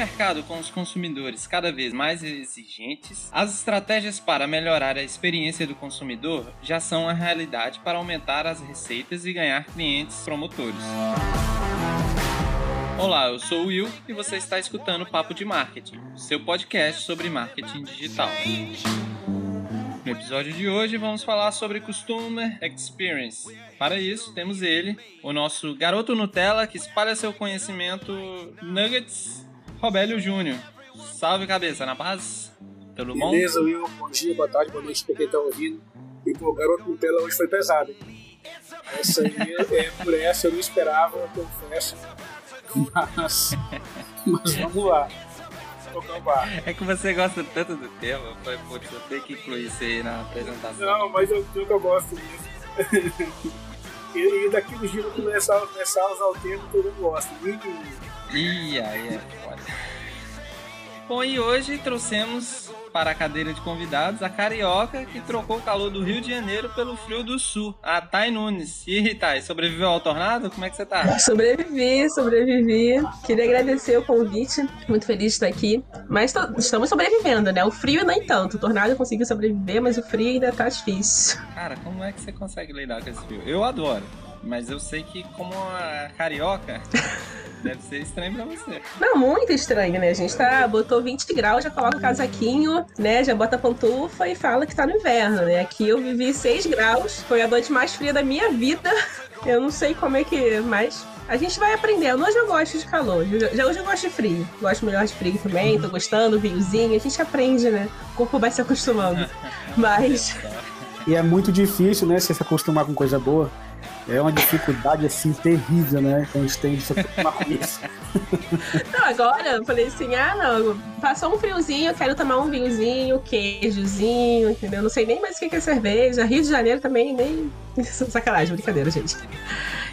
mercado com os consumidores cada vez mais exigentes, as estratégias para melhorar a experiência do consumidor já são a realidade para aumentar as receitas e ganhar clientes promotores. Olá, eu sou o Will e você está escutando Papo de Marketing, seu podcast sobre marketing digital. No episódio de hoje vamos falar sobre Customer Experience. Para isso, temos ele, o nosso garoto Nutella que espalha seu conhecimento Nuggets, Robélio Júnior. Salve cabeça, na paz? Tudo bom? Beleza, Will. Bom dia, boa tarde, boa noite pra quem tá ouvindo. E pô, garoto Nutella hoje foi pesado. Essa aí, é, por essa eu não esperava, eu confesso. Mas, mas vamos lá. É que você gosta tanto do tema, foi, putz, eu tenho que incluir isso aí na apresentação. Não, mas eu, eu, eu gosto disso. e, e daqui no giro começar, começar a usar o termo que eu não gosto. Ih, aí é foda. Bom, e hoje trouxemos para a cadeira de convidados a carioca que trocou o calor do Rio de Janeiro pelo frio do Sul, a Thay Nunes. E Thay, sobreviveu ao tornado? Como é que você tá? Sobrevivi, sobrevivi. Queria agradecer o convite, muito feliz de estar aqui. Mas estamos sobrevivendo, né? O frio nem tanto. O tornado conseguiu sobreviver, mas o frio ainda tá difícil. Cara, como é que você consegue lidar com esse frio? Eu adoro. Mas eu sei que como a carioca deve ser estranho pra você. Não, muito estranho, né? A gente tá, botou 20 graus, já coloca o casaquinho, né? Já bota a pantufa e fala que tá no inverno, né? Aqui eu vivi 6 graus, foi a noite mais fria da minha vida. Eu não sei como é que. Mas a gente vai aprendendo. Hoje eu gosto de calor. Já hoje eu gosto de frio. Gosto melhor de frio também. Tô gostando, vinhozinho. A gente aprende, né? O corpo vai se acostumando. Mas. E é muito difícil, né? Você se acostumar com coisa boa. É uma dificuldade assim terrível, né? Que a gente tem de se acostumar com isso. Não, agora eu falei assim: ah, não, passou um friozinho, eu quero tomar um vinhozinho, queijozinho, entendeu? Não sei nem mais o que é cerveja. Rio de Janeiro também, nem. Sacanagem, brincadeira, gente.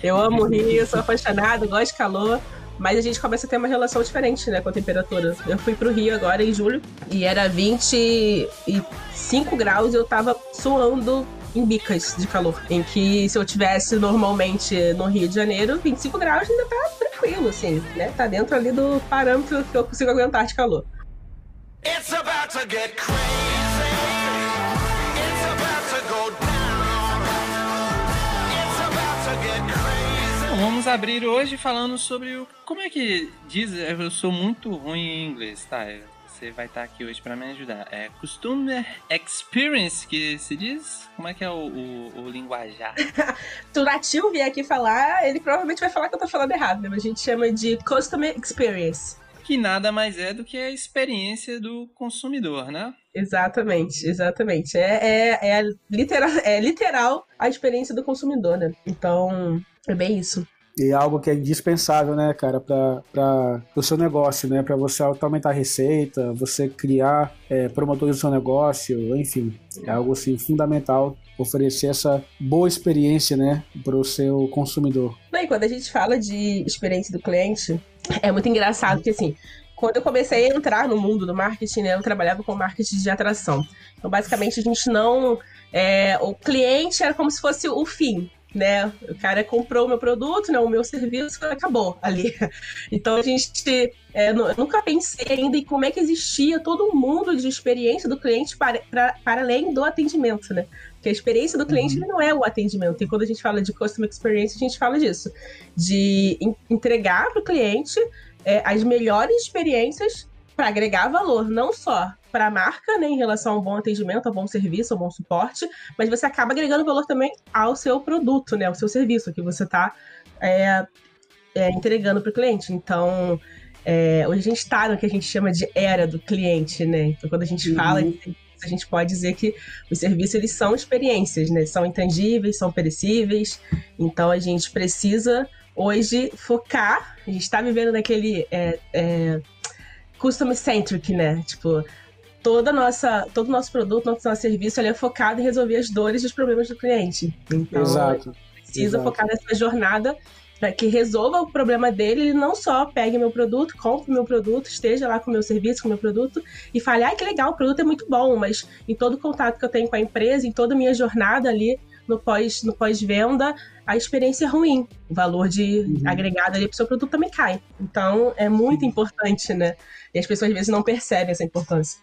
Eu amo o Rio, sou apaixonada, gosto de calor. Mas a gente começa a ter uma relação diferente, né, com a temperatura. Eu fui pro Rio agora em julho e era 25 graus e eu tava suando em bicas de calor. Em que se eu tivesse normalmente no Rio de Janeiro, 25 graus ainda tá tranquilo, assim, né? Tá dentro ali do parâmetro que eu consigo aguentar de calor. It's about to get crazy. vamos abrir hoje falando sobre o. Como é que diz? Eu sou muito ruim em inglês, tá? Você vai estar aqui hoje para me ajudar. É Customer Experience que se diz? Como é que é o, o, o linguajar? Turativo vier aqui falar, ele provavelmente vai falar que eu tô falando errado, né? Mas a gente chama de Customer Experience. Que nada mais é do que a experiência do consumidor, né? Exatamente, exatamente. É, é, é, literal, é literal a experiência do consumidor, né? Então, é bem isso. E é algo que é indispensável, né, cara, para o seu negócio, né? Para você aumentar a receita, você criar é, promotores do seu negócio, enfim. É algo, assim, fundamental oferecer essa boa experiência, né, para o seu consumidor. E quando a gente fala de experiência do cliente, é muito engraçado que, assim, quando eu comecei a entrar no mundo do marketing, né, eu trabalhava com marketing de atração. Então, basicamente, a gente não. É, o cliente era como se fosse o fim né? O cara comprou o meu produto, né? O meu serviço acabou ali. Então a gente é, eu nunca pensei ainda em como é que existia todo um mundo de experiência do cliente para, para, para além do atendimento, né? Porque a experiência do cliente uhum. não é o atendimento. E quando a gente fala de customer experience, a gente fala disso. De entregar para o cliente é, as melhores experiências para agregar valor, não só para a marca, né, em relação a um bom atendimento, a um bom serviço, a um bom suporte, mas você acaba agregando valor também ao seu produto, né, ao seu serviço que você está é, é, entregando para o cliente. Então, é, hoje a gente está no que a gente chama de era do cliente, né? Então, quando a gente uhum. fala a gente pode dizer que os serviços eles são experiências, né? São intangíveis, são perecíveis. Então a gente precisa hoje focar. A gente está vivendo naquele é, é, custom centric, né? Tipo, toda nossa, todo o nosso produto, nosso, nosso serviço, ele é focado em resolver as dores e os problemas do cliente. Então, Exato. precisa Exato. focar nessa jornada para que resolva o problema dele, ele não só pegue meu produto, compre meu produto, esteja lá com o meu serviço, com o meu produto e fale, ai que legal, o produto é muito bom, mas em todo o contato que eu tenho com a empresa, em toda a minha jornada ali no pós no pós-venda a experiência é ruim, o valor de uhum. agregado ali pro seu produto também cai. Então é muito importante, né? E as pessoas às vezes não percebem essa importância.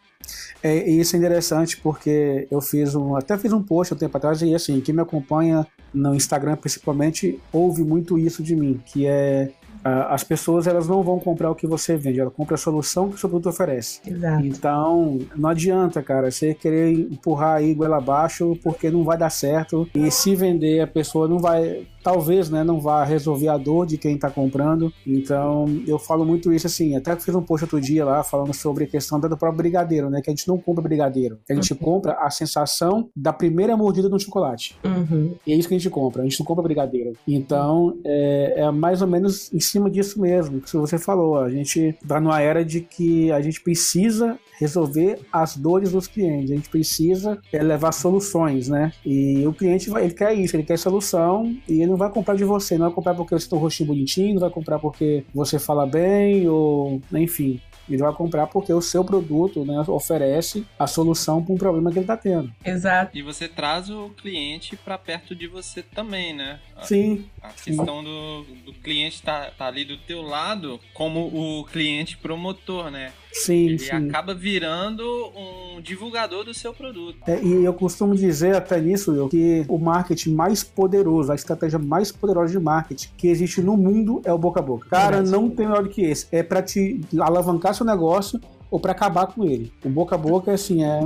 É, e isso é interessante porque eu fiz um, até fiz um post um tempo atrás e assim, quem me acompanha no Instagram principalmente ouve muito isso de mim, que é as pessoas elas não vão comprar o que você vende, ela compra a solução que o seu produto oferece. Exato. Então, não adianta, cara, você querer empurrar aí goela abaixo porque não vai dar certo. E se vender, a pessoa não vai talvez né, não vá resolver a dor de quem está comprando. Então, eu falo muito isso assim. Até fiz um post outro dia lá falando sobre a questão do próprio brigadeiro, né? Que a gente não compra brigadeiro. A gente uhum. compra a sensação da primeira mordida do chocolate. Uhum. E é isso que a gente compra. A gente não compra brigadeiro. Então, é, é mais ou menos em cima disso mesmo que você falou. A gente está numa era de que a gente precisa resolver as dores dos clientes. A gente precisa é, levar soluções, né? E o cliente vai, ele quer isso, ele quer solução e ele não vai comprar de você, não vai comprar porque você tem um rostinho bonitinho, não vai comprar porque você fala bem ou enfim. Ele vai comprar porque o seu produto né, oferece a solução para um problema que ele está tendo. Exato. E você traz o cliente para perto de você também, né? Sim. A questão do, do cliente estar tá, tá ali do teu lado como o cliente promotor, né? Sim, ele sim. acaba virando um divulgador do seu produto. É, e eu costumo dizer até nisso que o marketing mais poderoso, a estratégia mais poderosa de marketing que existe no mundo é o boca a boca. Cara, não tem melhor do que esse. É para te alavancar seu negócio ou para acabar com ele. O boca a boca, assim, é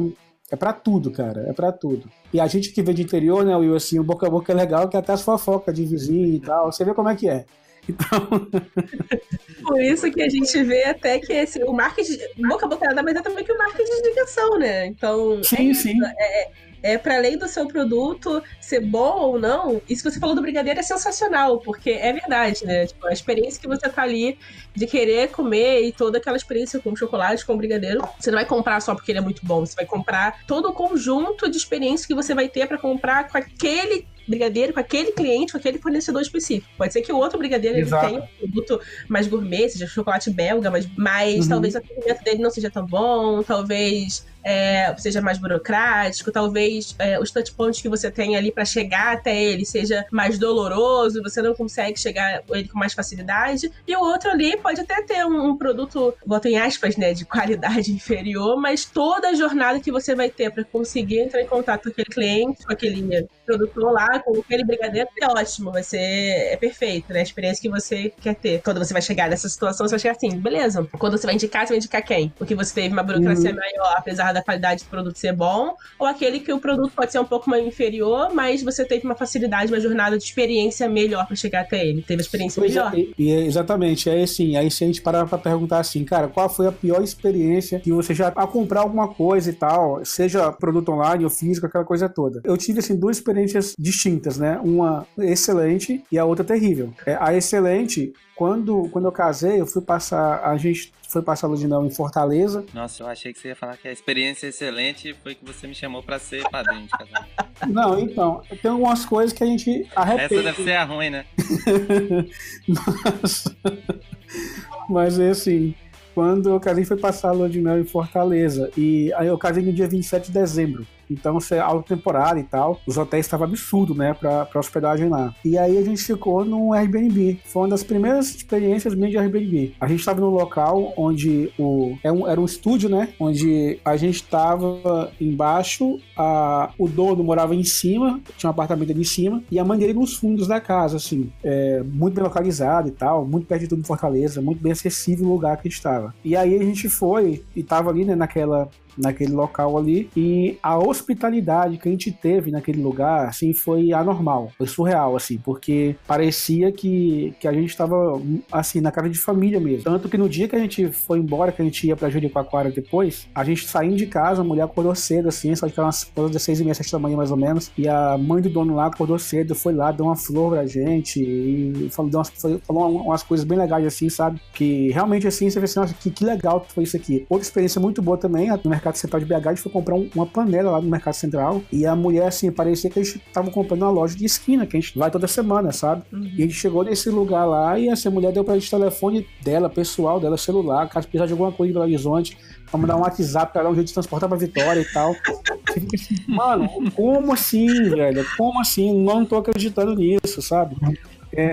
é para tudo, cara. É para tudo. E a gente que vem de interior, né, Will, assim, o boca a boca é legal, que até as fofocas de vizinho e tal. Você vê como é que é. Então. Por isso que a gente vê até que esse, o marketing. Boca a boca nada mais é também que o marketing de ligação, né? Então. Sim, é, sim. É, é para além do seu produto ser bom ou não, isso que você falou do brigadeiro é sensacional, porque é verdade, né? Tipo, a experiência que você tá ali de querer comer e toda aquela experiência com chocolate, com brigadeiro, você não vai comprar só porque ele é muito bom, você vai comprar todo o conjunto de experiência que você vai ter para comprar com aquele brigadeiro com aquele cliente, com aquele fornecedor específico. Pode ser que o outro brigadeiro ele tenha um produto mais gourmet, seja chocolate belga, mas, mas uhum. talvez o atendimento dele não seja tão bom, talvez é, seja mais burocrático, talvez é, os touch points que você tem ali para chegar até ele seja mais doloroso, você não consegue chegar ele com mais facilidade. E o outro ali pode até ter um, um produto, boto em aspas, né, de qualidade inferior, mas toda a jornada que você vai ter para conseguir entrar em contato com aquele cliente, com aquele produtor lá, com aquele brigadeiro, é ótimo, vai ser é perfeito, né? A experiência que você quer ter. Quando você vai chegar nessa situação, você vai chegar assim, beleza. Quando você vai indicar, você vai indicar quem? Porque você teve uma burocracia uhum. maior, apesar da da qualidade do produto ser bom, ou aquele que o produto pode ser um pouco mais inferior, mas você teve uma facilidade, uma jornada de experiência melhor para chegar até ele. Teve a experiência pois é, melhor. É, e, exatamente, aí assim, aí se a gente parar pra perguntar assim, cara, qual foi a pior experiência que você já a comprar alguma coisa e tal, seja produto online ou físico, aquela coisa toda. Eu tive assim duas experiências distintas, né? Uma excelente e a outra terrível. É, a excelente quando, quando eu casei, eu fui passar. A gente foi passar a lua de mel em Fortaleza. Nossa, eu achei que você ia falar que a experiência excelente foi que você me chamou para ser padrinho de casamento. Não, então, tem algumas coisas que a gente arrepende. Essa deve ser a ruim, né? mas, mas é assim, quando eu casei foi passar a lua de mel em Fortaleza. E aí eu casei no dia 27 de dezembro. Então, você é alta e tal. Os hotéis estavam absurdo, né, pra, pra hospedagem lá. E aí a gente ficou no Airbnb. Foi uma das primeiras experiências minhas de Airbnb. A gente estava num local onde o, era, um, era um estúdio, né, onde a gente estava embaixo, a, o dono morava em cima, tinha um apartamento ali em cima, e a mãe dele nos fundos da casa, assim, é, muito bem localizado e tal, muito perto de tudo em Fortaleza, muito bem acessível o lugar que a gente estava. E aí a gente foi e tava ali, né, naquela naquele local ali. E a hospitalidade que a gente teve naquele lugar, assim, foi anormal. Foi surreal, assim, porque parecia que, que a gente estava, assim, na casa de família mesmo. Tanto que no dia que a gente foi embora, que a gente ia pra Jericoacoara depois, a gente saindo de casa, a mulher acordou cedo, assim, só que umas de seis e meia, sete da manhã mais ou menos. E a mãe do dono lá acordou cedo, foi lá, deu uma flor pra gente e falou, umas, falou umas coisas bem legais, assim, sabe? Que realmente, assim, você vê assim, nossa, que, que legal foi isso aqui. Outra experiência muito boa também, no mercado Mercado Central de BH, a gente foi comprar um, uma panela lá no Mercado Central. E a mulher, assim, parecia que a gente tava comprando uma loja de esquina, que a gente vai toda semana, sabe? Uhum. E a gente chegou nesse lugar lá e essa mulher deu pra gente o telefone dela, pessoal dela, celular, caso precisar de alguma coisa em Belo Horizonte, pra mandar um WhatsApp pra ela, um jeito de transportar pra Vitória e tal. assim, mano, como assim, velho? Como assim? Não tô acreditando nisso, sabe? É,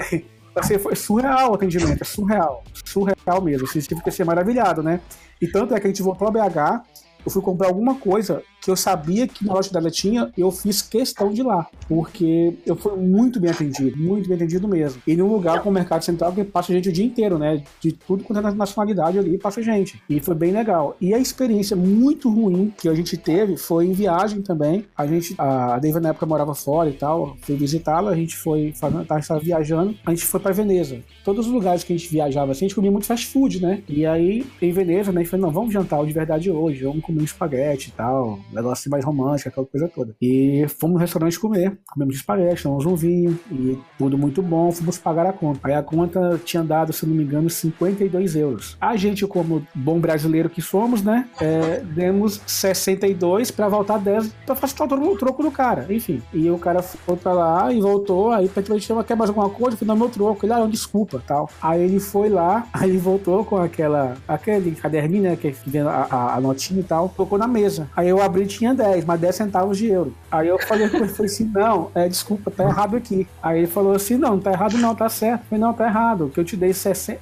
assim, foi surreal o atendimento, é surreal. Surreal mesmo. Assim, você fica assim, maravilhado, né? E tanto é que a gente voltou a BH, eu fui comprar alguma coisa que eu sabia que na loja dela tinha, eu fiz questão de ir lá, porque eu fui muito bem atendido, muito bem atendido mesmo. E num lugar com o Mercado Central que passa gente o dia inteiro, né? De tudo quanto é nacionalidade ali, passa gente. E foi bem legal. E a experiência muito ruim que a gente teve foi em viagem também. A gente, a Deiva na época morava fora e tal, fui visitá-la, a gente foi, estava viajando, a gente foi para Veneza. Todos os lugares que a gente viajava assim, a gente comia muito fast food, né? E aí, em Veneza, né, a gente falou, não, vamos jantar de verdade hoje, vamos comer um espaguete e tal negócio assim mais romântico, aquela coisa toda. E fomos no restaurante comer, comemos espaguete, tomamos um vinho, e tudo muito bom, fomos pagar a conta. Aí a conta tinha dado, se não me engano, 52 euros. A gente, como bom brasileiro que somos, né, é, demos 62 para voltar 10 para facilitar o troco do cara, enfim. E o cara foi pra lá e voltou, aí praticamente quer mais alguma coisa? Falei, não, meu troco. Ele, ah, desculpa, tal. Aí ele foi lá, aí ele voltou com aquela, aquele caderninho, né, que vem a, a, a notinha e tal, colocou na mesa. Aí eu abri tinha 10, mas 10 centavos de euro. Aí eu falei com ele, falei assim, não, é, desculpa, tá errado aqui. Aí ele falou assim, não, não tá errado não, tá certo. Eu falei, não, tá errado, que eu te dei 60,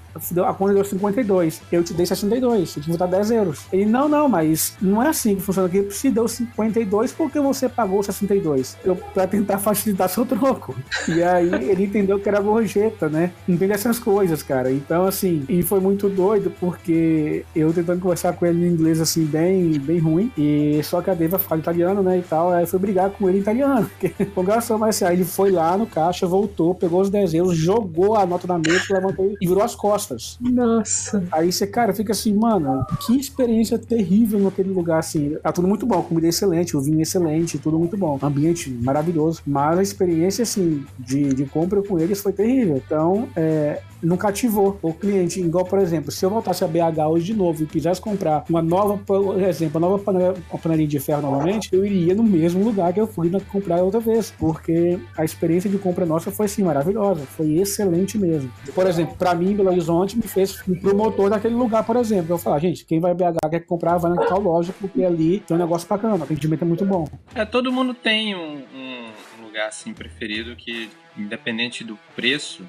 a conta deu 52, eu te dei 62, eu te vou dar 10 euros. Ele, não, não, mas não é assim que funciona aqui, se deu 52 porque você pagou 62. Eu, pra tentar facilitar seu troco. E aí ele entendeu que era gorjeta, né? Entende essas coisas, cara. Então, assim, e foi muito doido porque eu tentando conversar com ele em inglês, assim, bem, bem ruim, e só que a Deva fala italiano, né, e tal, aí foi brigar com ele em italiano, o garçom, mas assim, aí ele foi lá no caixa, voltou, pegou os 10 euros, jogou a nota na mesa, levantou e virou as costas. Nossa. Aí você, cara, fica assim, mano, que experiência terrível naquele lugar, assim. Tá tudo muito bom, comida excelente, o vinho excelente, tudo muito bom, ambiente maravilhoso, mas a experiência, assim, de, de compra com eles foi terrível. Então, é, não cativou o cliente. Igual, por exemplo, se eu voltasse a BH hoje de novo e quisesse comprar uma nova, por exemplo, uma nova panela, panelinha de ferro novamente, eu iria no mesmo lugar que eu fui comprar outra vez, porque a experiência de compra nossa foi assim maravilhosa, foi excelente mesmo. Por exemplo, para mim, Belo Horizonte me fez um promotor daquele lugar, por exemplo. Eu falar, gente, quem vai a BH quer comprar, vai na tal loja, porque ali tem um negócio bacana, o atendimento é muito bom. É, todo mundo tem um, um lugar assim preferido que, independente do preço,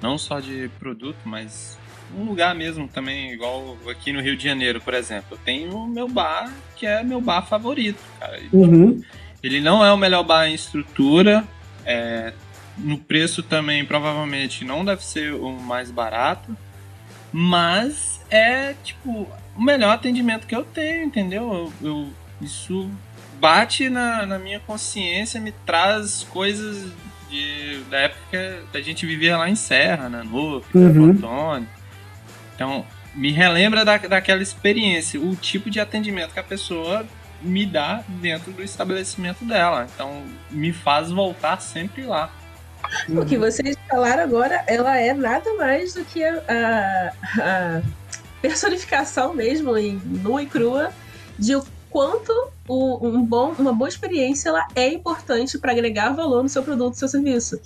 não só de produto, mas um lugar mesmo também, igual aqui no Rio de Janeiro, por exemplo. Eu tenho o meu bar, que é meu bar favorito, cara. Uhum. Ele não é o melhor bar em estrutura, é, no preço também provavelmente não deve ser o mais barato, mas é tipo o melhor atendimento que eu tenho, entendeu? Eu, eu isso bate na, na minha consciência, me traz coisas de, da época que a gente vivia lá em Serra, né? No uhum. Antônio. Então, me relembra da, daquela experiência, o tipo de atendimento que a pessoa me dá dentro do estabelecimento dela. Então, me faz voltar sempre lá. O que vocês falaram agora, ela é nada mais do que a, a, a personificação mesmo, em nua e crua, de o quanto o, um bom, uma boa experiência ela é importante para agregar valor no seu produto, no seu serviço.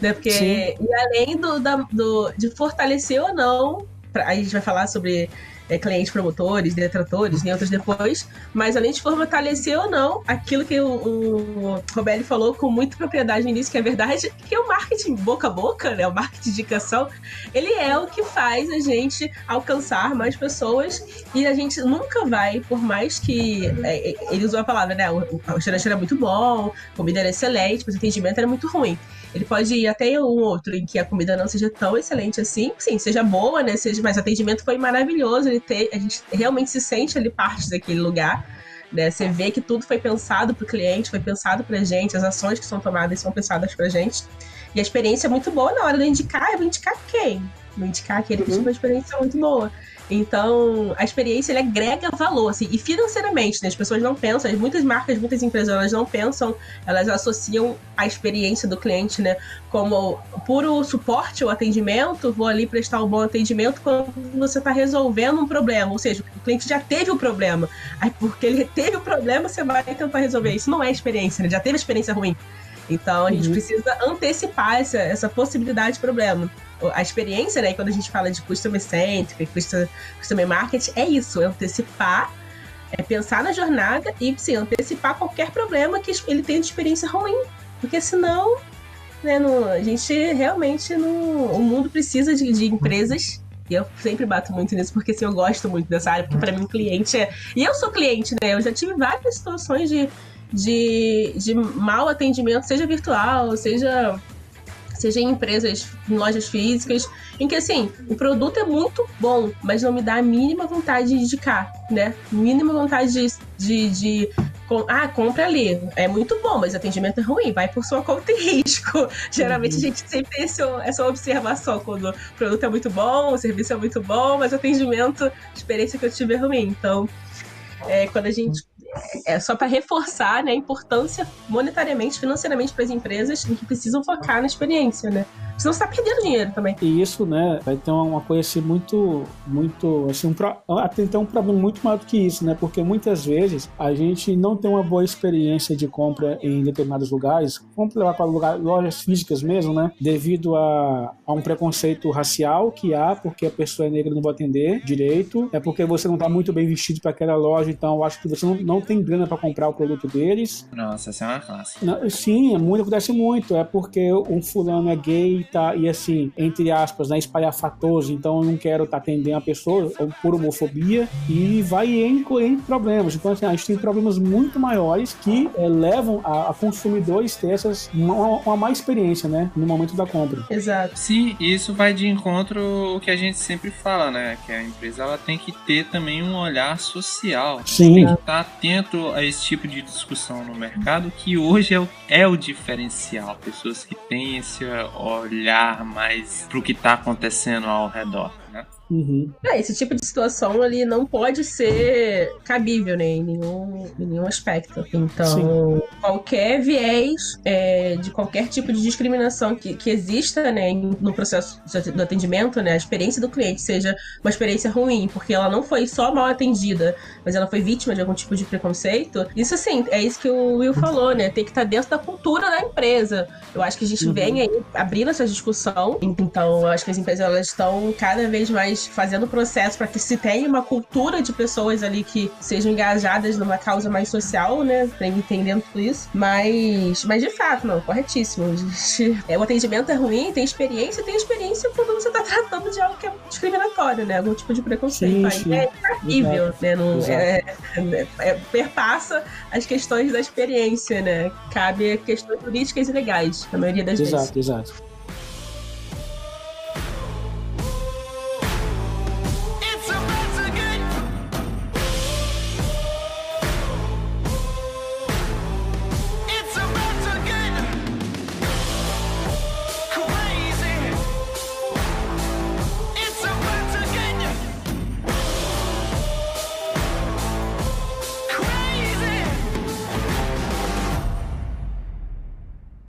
Né? Porque, e além do, da, do, de fortalecer ou não, pra, aí a gente vai falar sobre é, clientes promotores, detratores, nem outros depois, mas além de fortalecer ou não aquilo que o, o Robelli falou com muita propriedade no início, que é verdade, que o marketing boca a boca, né, o marketing de indicação, ele é o que faz a gente alcançar mais pessoas e a gente nunca vai, por mais que é, é ele usou a palavra, né, o, o restaurante era muito bom, a comida era excelente, mas o atendimento era muito ruim. Ele pode ir até um outro em que a comida não seja tão excelente assim, sim, seja boa, né? Seja, mas o atendimento foi maravilhoso. Ele ter, a gente realmente se sente ali parte daquele lugar. Né? Você vê que tudo foi pensado para o cliente, foi pensado para a gente, as ações que são tomadas são pensadas para a gente. E a experiência é muito boa na hora de indicar, eu vou indicar quem? Vou indicar aquele uhum. que uma experiência muito boa. Então, a experiência ele agrega valor, assim, e financeiramente, né? As pessoas não pensam, muitas marcas, muitas empresas, elas não pensam, elas associam a experiência do cliente, né? Como puro suporte ou atendimento, vou ali prestar um bom atendimento quando você está resolvendo um problema, ou seja, o cliente já teve o problema, aí porque ele teve o problema, você vai tentar resolver. Isso não é experiência, né? Já teve experiência ruim. Então, a gente uhum. precisa antecipar essa, essa possibilidade de problema a experiência, né? Quando a gente fala de customer centric, customer market, é isso, é antecipar É pensar na jornada e, sim, antecipar qualquer problema que ele tenha de experiência ruim. Porque senão, né, não, a gente realmente não. O mundo precisa de, de empresas e eu sempre bato muito nisso, porque assim, eu gosto muito dessa área, porque para mim cliente é. E eu sou cliente, né? Eu já tive várias situações de, de, de mau atendimento, seja virtual, seja seja em empresas, em lojas físicas, em que assim, o produto é muito bom, mas não me dá a mínima vontade de indicar, né? Mínima vontade de, de, de ah, compra ali. É muito bom, mas o atendimento é ruim. Vai por sua conta e risco. Geralmente uhum. a gente sempre tem esse, essa observação quando o produto é muito bom, o serviço é muito bom, mas o atendimento, a experiência que eu tive é ruim. Então, é, quando a gente é só para reforçar né, a importância monetariamente, financeiramente para as empresas em que precisam focar na experiência, né? Senão você tá perdendo dinheiro também. E isso, né, vai ter uma coisa assim muito, muito, assim, um, tem um problema muito maior do que isso, né? Porque muitas vezes a gente não tem uma boa experiência de compra em determinados lugares, vamos levar para lugar, lojas físicas mesmo, né? Devido a, a um preconceito racial que há, porque a pessoa é negra não vai atender direito, é porque você não tá muito bem vestido para aquela loja, então eu acho que você não, não tem grana para comprar o produto deles. Nossa, essa é uma classe. sim, é muito, acontece muito. É porque um fulano é gay tá, e assim, entre aspas, né, espalhafatoso, então eu não quero tá, atender a pessoa por homofobia e vai em, em problemas. Então, assim, a gente tem problemas muito maiores que é, levam a, a, consumidores ter essas, uma, uma má experiência, né, no momento da compra. Exato. Sim, isso vai de encontro o que a gente sempre fala, né, que a empresa ela tem que ter também um olhar social. Sim. Tem que estar tá atento a esse tipo de discussão no mercado, que hoje é o, é o diferencial. Pessoas que têm esse olhar mais pro que está acontecendo ao redor. Né? Uhum. É, esse tipo de situação ali não pode ser cabível né, em, nenhum, em nenhum aspecto. Então, Sim. qualquer viés é, de qualquer tipo de discriminação que, que exista né, no processo do atendimento, né, a experiência do cliente seja uma experiência ruim, porque ela não foi só mal atendida, mas ela foi vítima de algum tipo de preconceito, isso assim, é isso que o Will falou, né? Tem que estar dentro da cultura da empresa. Eu acho que a gente uhum. vem aí abrindo essa discussão, então eu acho que as empresas elas estão cada vez mais fazendo o processo para que se tenha uma cultura de pessoas ali que sejam engajadas numa causa mais social, né? Entendendo tudo isso. Mas, mas de fato, não, corretíssimo. É, o atendimento é ruim, tem experiência, tem experiência quando você está tratando de algo que é discriminatório, né? Algum tipo de preconceito. Sim, sim. Aí é horrível, né? Não, é, é, é, perpassa as questões da experiência, né? Cabe questões políticas e legais, na maioria das exato, vezes. Exato, exato.